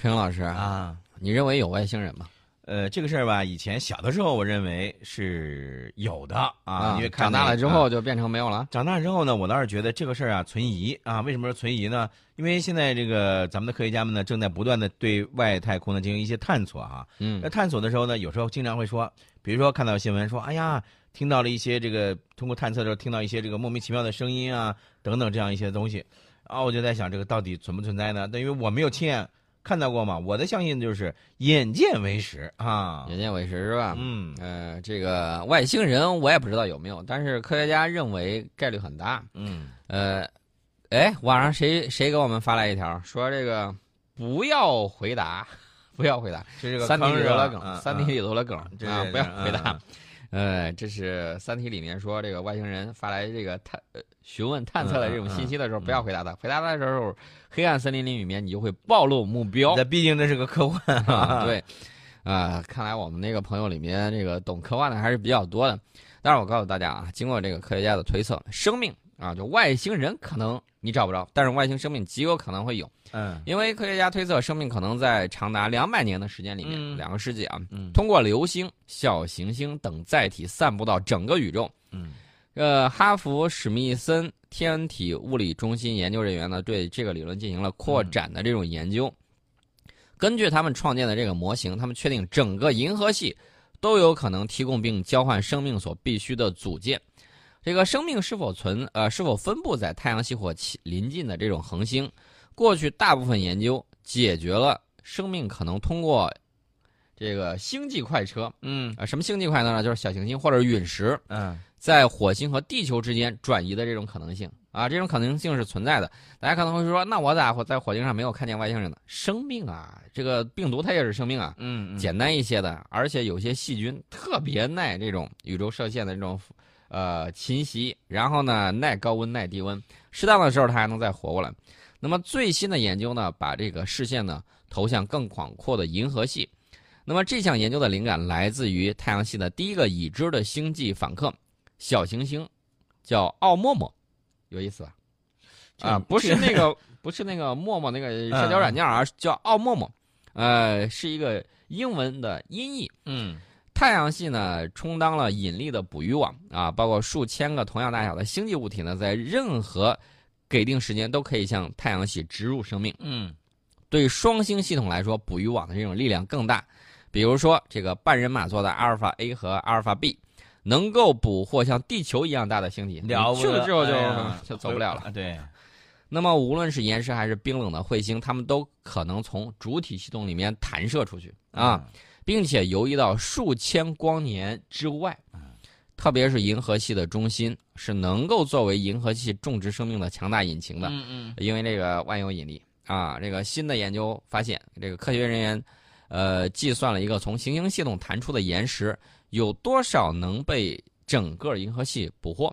陈老师，啊。你认为有外星人吗？呃，这个事儿吧，以前小的时候我认为是有的啊，因为看长大了之后就变成没有了。长大之后呢，我倒是觉得这个事儿啊存疑啊。为什么说存疑呢？因为现在这个咱们的科学家们呢，正在不断的对外太空呢进行一些探索啊。嗯那探索的时候呢，有时候经常会说，比如说看到新闻说，哎呀，听到了一些这个通过探测的时候听到一些这个莫名其妙的声音啊，等等这样一些东西，啊，我就在想这个到底存不存在呢？因为我没有亲眼看到过吗，我的相信就是眼见为实啊。眼见为实是吧？嗯呃，这个外星人我也不知道有没有，但是科学家认为概率很大。嗯呃，哎，网上谁谁给我们发来一条说这个不要回答，不要回答，这是个三体里头的梗，嗯三体里头的梗啊，不要回答。嗯呃，这是《三体》里面说，这个外星人发来这个探呃询问探测的这种信息的时候，不要回答他。回答他的时候，黑暗森林里面你就会暴露目标。那毕竟这是个科幻啊，对，啊，看来我们那个朋友里面这个懂科幻的还是比较多的。但是我告诉大家啊，经过这个科学家的推测，生命啊，就外星人可能你找不着，但是外星生命极有可能会有，嗯因为科学家推测生命可能在长达两百年的时间里面，嗯两个世纪啊，嗯通过流星、小行星等载体散布到整个宇宙。嗯呃，哈佛史密森天体物理中心研究人员呢，对这个理论进行了扩展的这种研究。根据他们创建的这个模型，他们确定整个银河系都有可能提供并交换生命所必需的组件。这个生命是否存呃是否分布在太阳系或其邻近的这种恒星，过去大部分研究解决了生命可能通过这个星际快车嗯啊、什么星际快车呢？就是小行星或者陨石。嗯在火星和地球之间转移的这种可能性啊，这种可能性是存在的。大家可能会说，那我咋在火星上没有看见外星人呢？生命啊，这个病毒它也是生命啊，嗯简单一些的，而且有些细菌特别耐这种宇宙射线的这种呃侵袭，然后呢耐高温耐低温，适当的时候它还能再活过来。那么最新的研究呢，把这个视线呢投向更广阔的银河系。那么这项研究的灵感来自于太阳系的第一个已知的星际访客。小行星叫奥陌陌，有意思吧？啊，不是那个，不是那个陌陌那个社交软件啊，叫奥陌陌，呃，是一个英文的音译。嗯太阳系呢，充当了引力的捕鱼网啊，包括数千个同样大小的星际物体呢，在任何给定时间都可以向太阳系植入生命。嗯对双星系统来说，捕鱼网的这种力量更大。比如说，这个半人马座的阿尔法 A 和阿尔法 B，能够捕获像地球一样大的星体，了去了之后就、哎 就走不了了。啊对，那么，无论是岩石还是冰冷的彗星，它们都可能从主体系统里面弹射出去啊，并且游移到数千光年之外。特别是银河系的中心是能够作为银河系种植生命的强大引擎的。嗯嗯因为这个万有引力啊，这个新的研究发现，这个科学人员呃计算了一个从行星系统弹出的岩石有多少能被整个银河系捕获。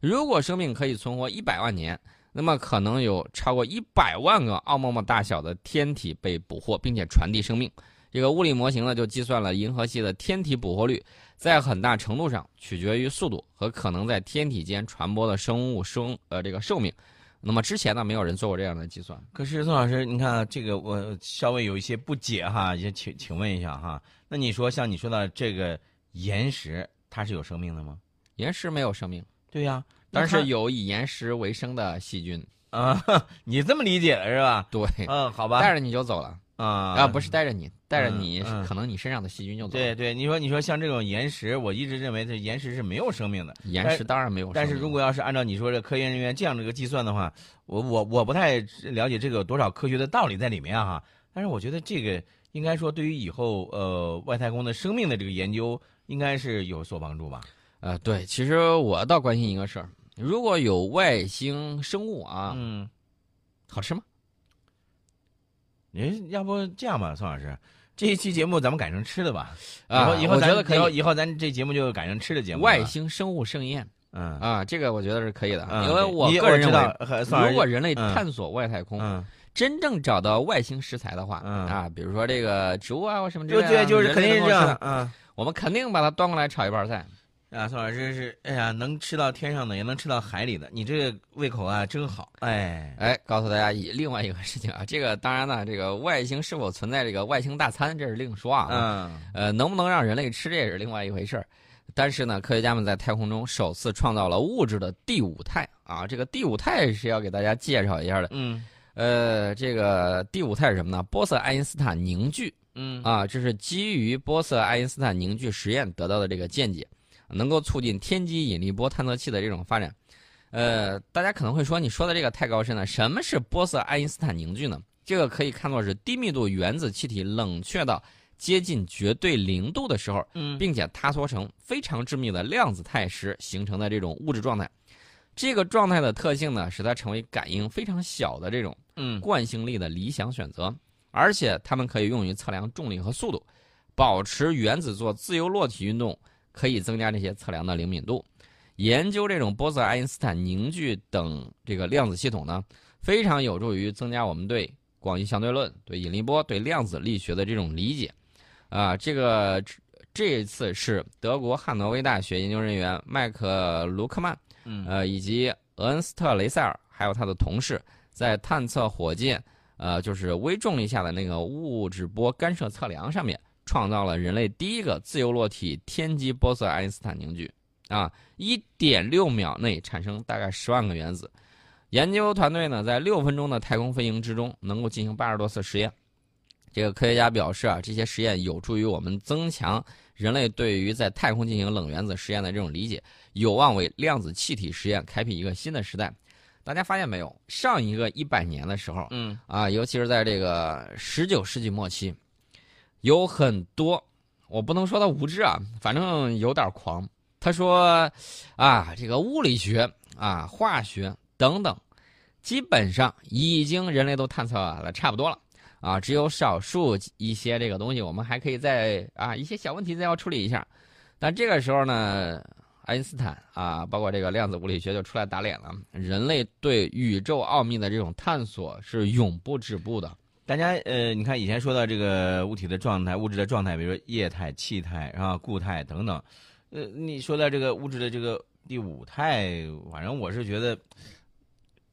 如果生命可以存活一百万年，那么可能有超过一百万个奥陌陌大小的天体被捕获，并且传递生命。这个物理模型呢，就计算了银河系的天体捕获率，在很大程度上取决于速度和可能在天体间传播的生物生呃这个寿命。那么之前呢，没有人做过这样的计算。可是宋老师，你看啊这个我稍微有一些不解哈，也请请问一下哈，那你说像你说的这个岩石，它是有生命的吗？岩石没有生命，对呀、但是有以岩石为生的细菌。啊，你这么理解的是吧？对，嗯，好吧，带着你就走了啊啊，不是带着你，带着你，嗯可能你身上的细菌就走了。对对，你说你说像这种岩石，我一直认为这岩石是没有生命的。岩石当然没有生命。但是如果要是按照你说这科研人员这样的一个计算的话，我我我不太了解这个有多少科学的道理在里面啊哈。但是我觉得这个应该说对于以后呃外太空的生命的这个研究，应该是有所帮助吧？呃，对，其实我倒关心一个事儿，如果有外星生物啊，嗯，好吃吗？您要不这样吧，宋老师，这一期节目咱们改成吃的吧。以啊后以后咱以。以后以后咱这节目就改成吃的节目。外星生物盛宴嗯啊，这个我觉得是可以的，嗯，因为我个人认知道为，，如果人类嗯探索外太空，嗯真正找到外星食材的话，嗯啊，比如说这个植物啊或什么之类的，就对，就是肯定是这样嗯。我们肯定把它端过来炒一盘菜。啊，宋老师是，哎呀，能吃到天上的，也能吃到海里的，你这个胃口啊，真好，哎，哎，告诉大家一另外一个事情啊，这个当然呢，这个外星是否存在这个外星大餐，这是另说啊，嗯，呃，能不能让人类吃，这也是另外一回事儿。但是呢，科学家们在太空中首次创造了物质的第五态啊，这个第五态是要给大家介绍一下的。嗯呃，这个第五态是什么呢？玻色爱因斯坦凝聚嗯啊，这是基于玻色爱因斯坦凝聚实验得到的这个见解，能够促进天基引力波探测器的这种发展。呃，大家可能会说，你说的这个太高深了。什么是玻色爱因斯坦凝聚呢？这个可以看作是低密度原子气体冷却到接近绝对零度的时候，嗯并且塌缩成非常致密的量子态时形成的这种物质状态。这个状态的特性呢，使它成为感应非常小的这种嗯惯性力的理想选择，而且它们可以用于测量重力和速度，保持原子做自由落体运动，可以增加这些测量的灵敏度。研究这种玻色爱因斯坦凝聚等这个量子系统呢，非常有助于增加我们对广义相对论、对引力波、对量子力学的这种理解。啊，这个这一次是德国汉诺威大学研究人员麦克卢克曼。嗯呃，以及俄恩斯特·雷塞尔还有他的同事，在探测火箭，呃，就是微重力下的那个物质波干涉测量上面，创造了人类第一个自由落体天基玻色爱因斯坦凝聚，啊，一点六秒内产生大概十万个原子。研究团队呢，在六分钟的太空飞行之中，能够进行八十多次实验。这个科学家表示啊，这些实验有助于我们增强人类对于在太空进行冷原子实验的这种理解。有望为量子气体实验开辟一个新的时代。大家发现没有？上一个一百年的时候嗯啊，尤其是在这个十九世纪末期，有很多我不能说他无知啊，反正有点狂。他说啊，这个物理学啊、化学等等，基本上已经人类都探测了差不多了啊，只有少数一些这个东西，我们还可以再啊一些小问题再要处理一下。但这个时候呢？爱因斯坦啊，包括这个量子物理学就出来打脸了。人类对宇宙奥秘的这种探索是永不止步的。大家呃，你看以前说到这个物体的状态、物质的状态，比如说液态、气态，然后固态等等。呃，你说到这个物质的这个第五态，反正我是觉得，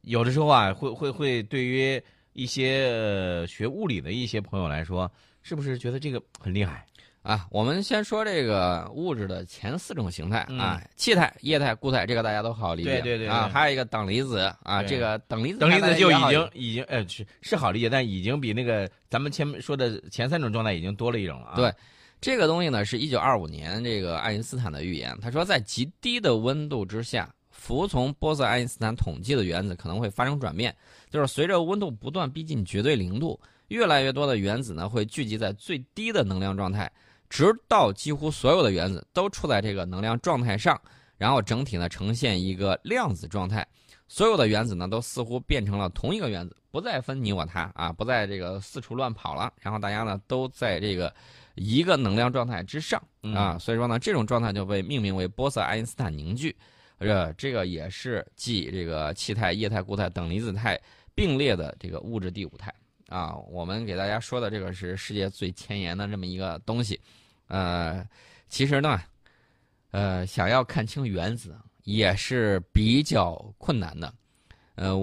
有的时候啊，会会会对于一些、呃、学物理的一些朋友来说，是不是觉得这个很厉害？啊，我们先说这个物质的前四种形态嗯啊，气态、液态、固态，这个大家都好理解。对对对啊，还有一个等离子啊，这个等离子等离子就已经已经呃是是好理解，但已经比那个咱们前面说的前三种状态已经多了一种了啊。对这个东西呢，是一九二五年这个爱因斯坦的预言。他说，在极低的温度之下，服从玻色爱因斯坦统计的原子可能会发生转变，就是随着温度不断逼近绝对零度，越来越多的原子呢会聚集在最低的能量状态，直到几乎所有的原子都处在这个能量状态上，然后整体呢呈现一个量子状态。所有的原子呢都似乎变成了同一个原子，不再分你我他啊，不再这个四处乱跑了。然后大家呢都在这个一个能量状态之上啊，所以说呢这种状态就被命名为玻色爱因斯坦凝聚。呃，这个也是继这个气态、液态、固态、等离子态并列的这个物质第五态啊。我们给大家说的这个是世界最前沿的这么一个东西。呃，其实呢，呃，想要看清原子也是比较困难的。呃，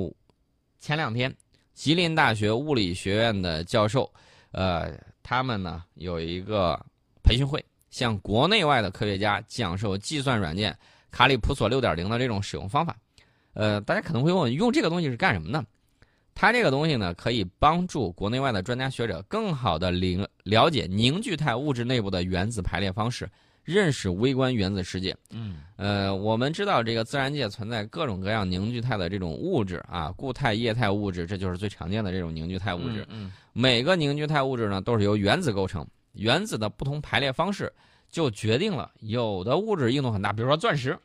前两天，吉林大学物理学院的教授，呃，他们呢有一个培训会，向国内外的科学家讲授计算软件卡里普索六点零的这种使用方法。呃，大家可能会问，用这个东西是干什么呢？它这个东西呢，可以帮助国内外的专家学者更好的领了解凝聚态物质内部的原子排列方式，认识微观原子世界。嗯呃，我们知道这个自然界存在各种各样凝聚态的这种物质啊，固态、液态物质，这就是最常见的这种凝聚态物质。嗯每个凝聚态物质呢，都是由原子构成，原子的不同排列方式就决定了有的物质硬度很大，比如说钻石。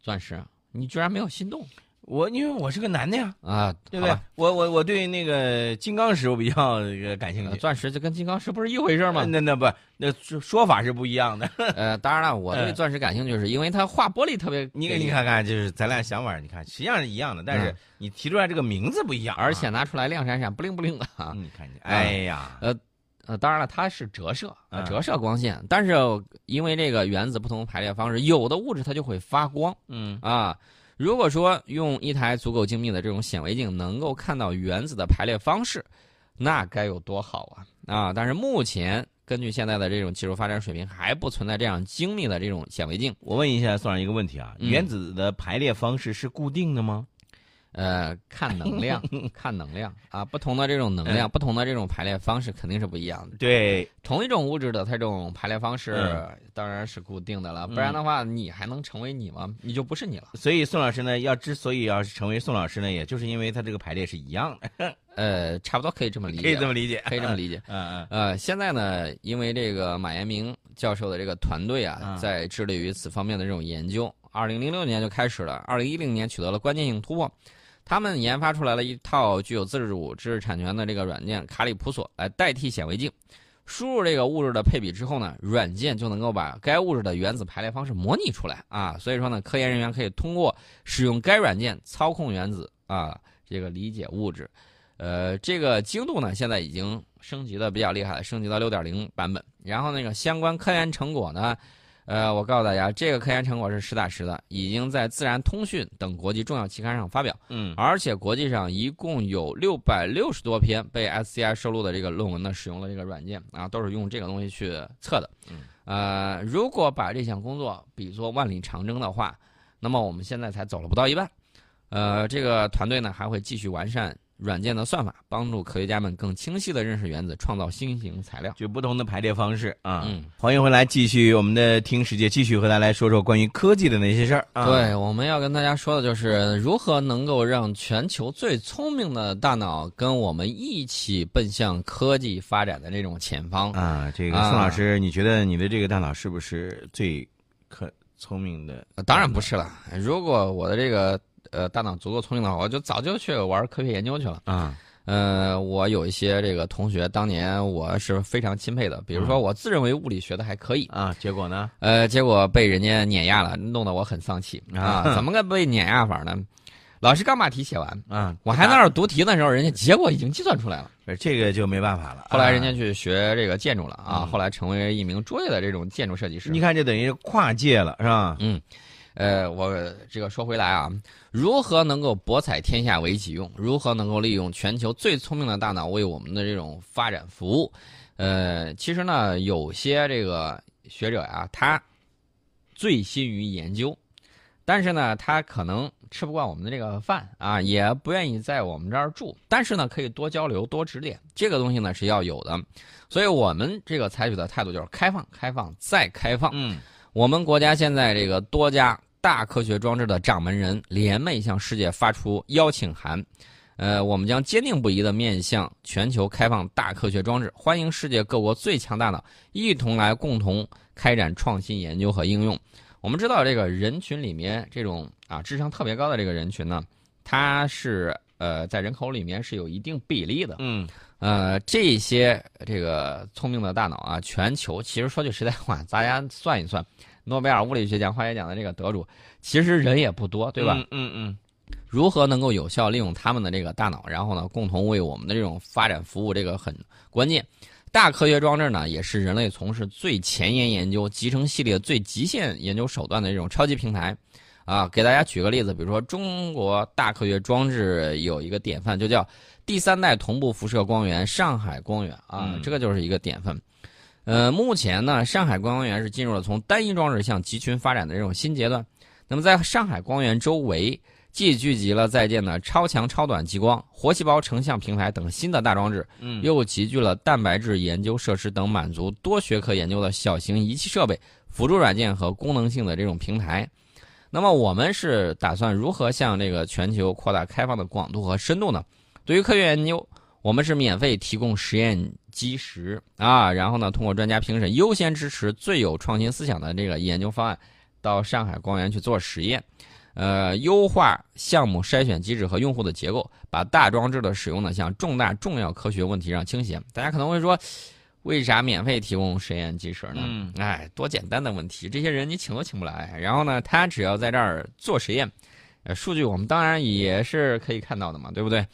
钻石，你居然没有心动我因为我是个男的呀，啊？对不对？我我我对那个金刚石我比较感兴趣。呃钻石就跟金刚石不是一回事吗？那那不那说说法是不一样的。呃，当然了，我对嗯钻石感兴趣，是因为它画玻璃特别你给你看看，就是咱俩想法，你看实际上是一样的，但是嗯你提出来这个名字不一样啊，而且拿出来亮闪闪、不灵不灵的你看你，哎呀，呃，呃当然了，它是折射，折射光线，但是因为这个原子不同排列方式，有的物质它就会发光嗯啊。如果说用一台足够精密的这种显微镜能够看到原子的排列方式，那该有多好啊啊！但是目前根据现在的这种技术发展水平，还不存在这样精密的这种显微镜。我问一下宋老师一个问题啊，嗯原子的排列方式是固定的吗？呃，看能量，看能量啊，不同的这种能量，不同的这种排列方式肯定是不一样的。对，同一种物质的它这种排列方式嗯当然是固定的了，不然的话你还能成为你吗？你就不是你了。所以宋老师呢，要之所以要成为宋老师呢，也就是因为他这个排列是一样的，呃，差不多可以这么理解，可以这么理解，可以这么理解。嗯嗯呃，现在呢，因为这个马延明教授的这个团队啊，嗯在致力于此方面的这种研究，二零零六年就开始了，二零一零年取得了关键性突破。他们研发出来了一套具有自主知识产权的这个软件卡里普索来代替显微镜。输入这个物质的配比之后呢，软件就能够把该物质的原子排列方式模拟出来啊。所以说呢，科研人员可以通过使用该软件操控原子啊，这个理解物质。呃，这个精度呢，现在已经升级的比较厉害了，升级到六点零版本。然后那个相关科研成果呢，呃，我告诉大家，这个科研成果是实打实的，已经在《自然通讯》等国际重要期刊上发表，嗯而且国际上一共有六百六十多篇被 SCI 收录的这个论文呢，使用了这个软件啊，都是用这个东西去测的。嗯，呃，如果把这项工作比作万里长征的话，那么我们现在才走了不到一半。呃，这个团队呢还会继续完善软件的算法，帮助科学家们更清晰地认识原子，创造新型材料。就不同的排列方式啊。嗯，欢迎回来，继续我们的听世界，继续和大家来说说关于科技的那些事儿啊。对，我们要跟大家说的就是如何能够让全球最聪明的大脑跟我们一起奔向科技发展的这种前方。啊，这个啊宋老师，你觉得你的这个大脑是不是最可聪明的？呃当然不是了，如果我的这个呃大脑足够聪明的话，我就早就去玩科学研究去了。啊，呃，我有一些这个同学，当年我是非常钦佩的，比如说我自认为物理学的还可以，啊，结果呢？呃，结果被人家碾压了，弄得我很丧气啊！啊怎么个被碾压法呢？老师刚把题写完，啊，我还在那儿读题的时候，人家结果已经计算出来了。这个就没办法了。后来人啊家去学这个建筑了啊，嗯后来成为一名卓越的这种建筑设计师。你看，这等于跨界了，是吧？嗯，呃，我这个说回来啊，如何能够博采天下为己用？如何能够利用全球最聪明的大脑为我们的这种发展服务？呃，其实呢，有些这个学者呀、他醉心于研究，但是呢，他可能吃不惯我们的这个饭啊，也不愿意在我们这儿住。但是呢，可以多交流、多指点，这个东西呢是要有的。所以我们这个采取的态度就是开放、开放再开放。嗯我们国家现在这个多家大科学装置的掌门人联袂向世界发出邀请函，呃，我们将坚定不移地面向全球开放大科学装置，欢迎世界各国最强大脑一同来共同开展创新研究和应用。我们知道，这个人群里面这种啊智商特别高的这个人群呢，它是呃在人口里面是有一定比例的。嗯呃，这些这个聪明的大脑啊，全球其实说句实在话，大家算一算，诺贝尔物理学奖、化学奖的这个得主，其实人也不多，对吧？嗯嗯如何能够有效利用他们的这个大脑，然后呢，共同为我们的这种发展服务，这个很关键。大科学装置呢，也是人类从事最前沿研究、集成系列最极限研究手段的这种超级平台。啊，给大家举个例子，比如说中国大科学装置有一个典范，就叫第三代同步辐射光源上海光源啊，嗯这个就是一个典范。呃，目前呢，上海光源是进入了从单一装置向集群发展的这种新阶段。那么，在上海光源周围，既聚集了在建的超强超短激光、活细胞成像平台等新的大装置，嗯，又集聚了蛋白质研究设施等满足多学科研究的小型仪器设备、辅助软件和功能性的这种平台。那么我们是打算如何向这个全球扩大开放的广度和深度呢？对于科学研究，我们是免费提供实验基石啊，然后呢，通过专家评审优先支持最有创新思想的这个研究方案，到上海光源去做实验，呃，优化项目筛选机制和用户的结构，把大装置的使用呢向重大重要科学问题上倾斜。大家可能会说，为啥免费提供实验基石呢？嗯哎，多简单的问题，这些人你请都请不来。然后呢，他只要在这儿做实验，呃，数据我们当然也是可以看到的嘛，对不对？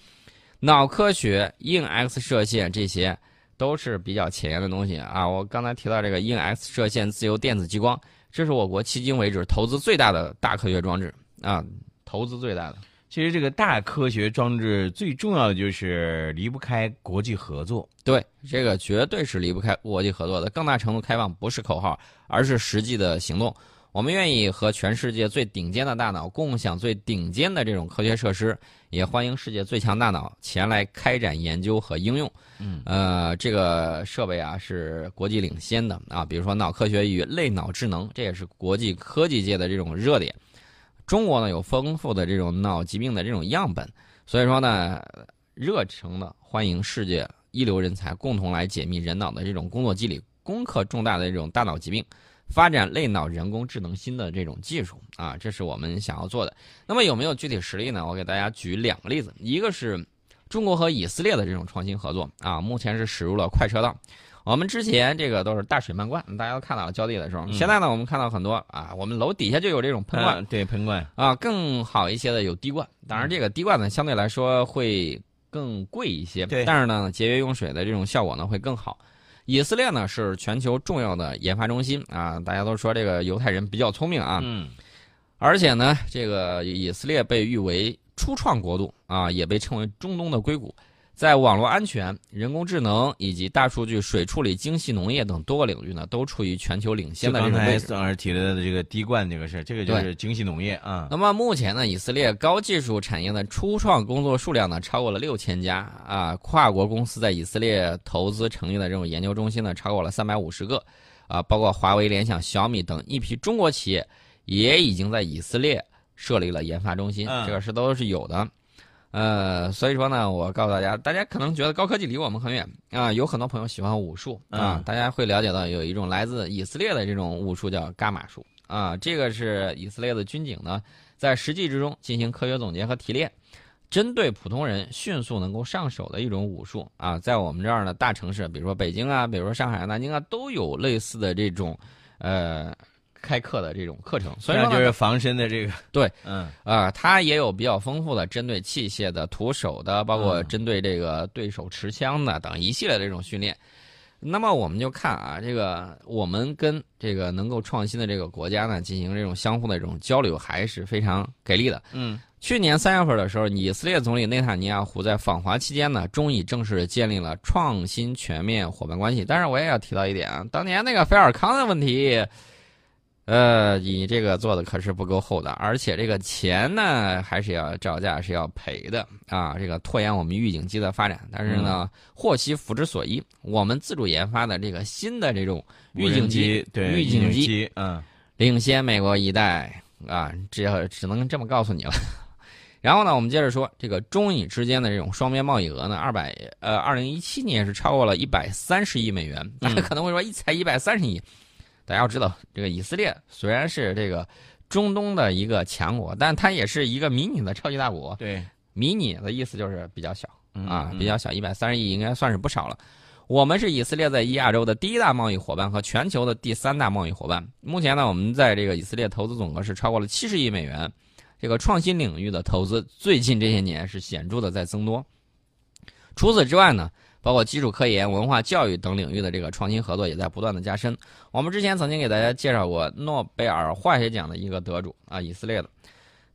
脑科学、硬 X 射线这些都是比较前沿的东西啊。我刚才提到这个硬 X 射线自由电子激光，这是我国迄今为止投资最大的大科学装置啊，投资最大的。其实这个大科学装置最重要的就是离不开国际合作。对，这个绝对是离不开国际合作的。更大程度开放不是口号，而是实际的行动。我们愿意和全世界最顶尖的大脑共享最顶尖的这种科学设施，也欢迎世界最强大脑前来开展研究和应用。嗯，呃，这个设备啊是国际领先的啊，比如说脑科学与类脑智能，这也是国际科技界的这种热点。中国呢有丰富的这种脑疾病的这种样本，所以说呢，热诚的欢迎世界一流人才共同来解密人脑的这种工作机理，攻克重大的这种大脑疾病，发展类脑人工智能新的这种技术啊，这是我们想要做的。那么有没有具体实例呢？我给大家举两个例子，一个是中国和以色列的这种创新合作啊，目前是驶入了快车道。我们之前这个都是大水漫灌，大家都看到了浇地的时候。现在呢，我们看到很多啊，我们楼底下就有这种喷灌，对喷灌啊，更好一些的有滴灌。当然，这个滴灌呢，相对来说会更贵一些，但是呢，节约用水的这种效果呢会更好。以色列呢是全球重要的研发中心啊，大家都说这个犹太人比较聪明啊，嗯，而且呢，这个以色列被誉为初创国度啊，也被称为中东的硅谷。在网络安全、人工智能以及大数据、水处理、精细农业等多个领域呢，都处于全球领先的这种位置。刚才老师提的这个滴灌这个事，这个就是精细农业啊。那么目前呢，以色列高技术产业的初创工作数量呢，超过了六千家啊。跨国公司在以色列投资成立的这种研究中心呢，超过了三百五十个啊，包括华为、联想、小米等一批中国企业也已经在以色列设立了研发中心，这个是都是有的。呃，所以说呢，我告诉大家，大家可能觉得高科技离我们很远啊。有很多朋友喜欢武术啊，大家会了解到有一种来自以色列的这种武术叫伽马术啊。这个是以色列的军警呢，在实际之中进行科学总结和提炼，针对普通人迅速能够上手的一种武术啊。在我们这儿呢，大城市，比如说北京啊，比如说上海、南京啊，都有类似的这种呃。开课的这种课程，所以说就是防身的这个 对，嗯啊，它也有比较丰富的针对器械的、徒手的，包括针对这个对手持枪的等一系列的这种训练。那么我们就看啊，这个我们跟这个能够创新的这个国家呢，进行这种相互的这种交流，还是非常给力的。嗯，去年三月份的时候，以色列总理内塔尼亚胡在访华期间呢，终于正式建立了创新全面伙伴关系。但是我也要提到一点啊，当年那个菲尔康的问题。呃，你这个做的可是不够厚的，而且这个钱呢，还是要照价是要赔的啊！这个拖延我们预警机的发展，但是呢，祸兮福之所依，我们自主研发的这个新的这种预警机，对预警机，嗯，领先美国一代啊！这只能这么告诉你了。然后呢，我们接着说这个中以之间的这种双边贸易额呢，二百呃，二零一七年是超过了一百三十亿美元。大家可能会说，一才一百三十亿。大家要知道，这个以色列虽然是这个中东的一个强国，但它也是一个迷你的超级大国。对，迷你的意思就是比较小啊，比较小，一百三十亿应该算是不少了。我们是以色列在亚洲的第一大贸易伙伴和全球的第三大贸易伙伴。目前呢，我们在这个以色列投资总额是超过了七十亿美元。这个创新领域的投资最近这些年是显著的在增多。除此之外呢？包括基础科研、文化教育等领域的这个创新合作也在不断的加深。我们之前曾经给大家介绍过诺贝尔化学奖的一个得主啊，以色列的，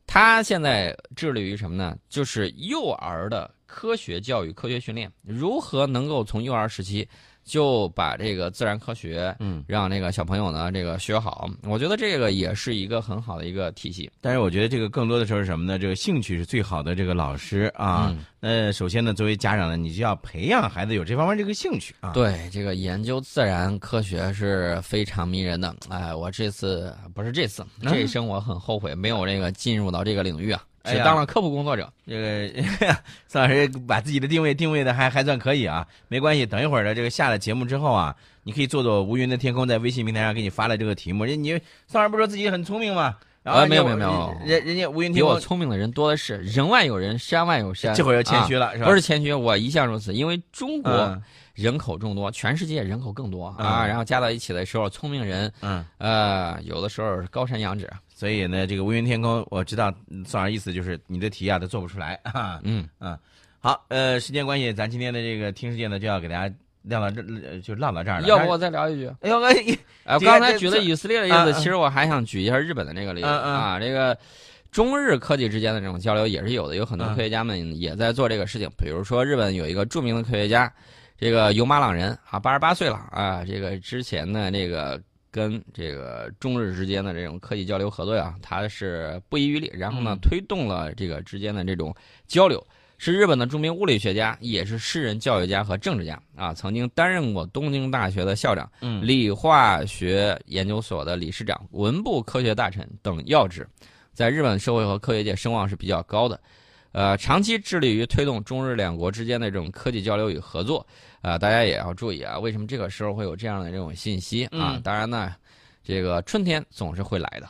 他现在致力于什么呢？就是幼儿的科学教育、科学训练，如何能够从幼儿时期。就把这个自然科学，嗯，让那个小朋友呢，这个学好。我觉得这个也是一个很好的一个体系。但是我觉得这个更多的时候是什么呢？这个兴趣是最好的这个老师啊。那首先呢，作为家长呢，你就要培养孩子有这方面这个兴趣啊。对，这个研究自然科学是非常迷人的。哎，我这次不是这次，这一生我很后悔没有这个进入到这个领域啊。只当了科普工作者，这个宋老师把自己的定位定位的还还算可以啊，没关系。等一会儿的这个下了节目之后啊，你可以做做无云的天空，在微信平台上给你发了这个题目。人你宋老师不说自己很聪明吗？啊，没有没有没有，人人家无云天空比我聪明的人多的是，人外有人，山外有山。这会儿又谦虚了，是吧？不是谦虚，我一向如此，因为中国人口众多，全世界人口更多啊，然后加到一起的时候，聪明人，嗯呃，有的时候高山仰止。所以呢，这个乌云天空，我知道宋老师意思就是你的题啊都做不出来啊。嗯嗯，好，呃，时间关系，咱今天的这个听世界呢就要给大家晾到这呃就晾到这儿了。要不我再聊一句？哎呦，哎，哎，我刚才举了以色列的例子，其实我还想举一下日本的那个例子啊。这个中日科技之间的这种交流也是有的，有很多嗯科学家们也在做这个事情。比如说，日本有一个著名的科学家，这个尤马朗人啊，八十八岁了啊。这个之前呢，这个跟这个中日之间的这种科技交流合作呀，他是不遗余力，然后呢嗯，推动了这个之间的这种交流。是日本的著名物理学家，也是诗人、教育家和政治家啊，曾经担任过东京大学的校长。嗯理化学研究所的理事长、文部科学大臣等要职，在日本社会和科学界声望是比较高的。呃，长期致力于推动中日两国之间的这种科技交流与合作。啊、大家也要注意啊，为什么这个时候会有这样的这种信息啊？嗯当然呢，这个春天总是会来的。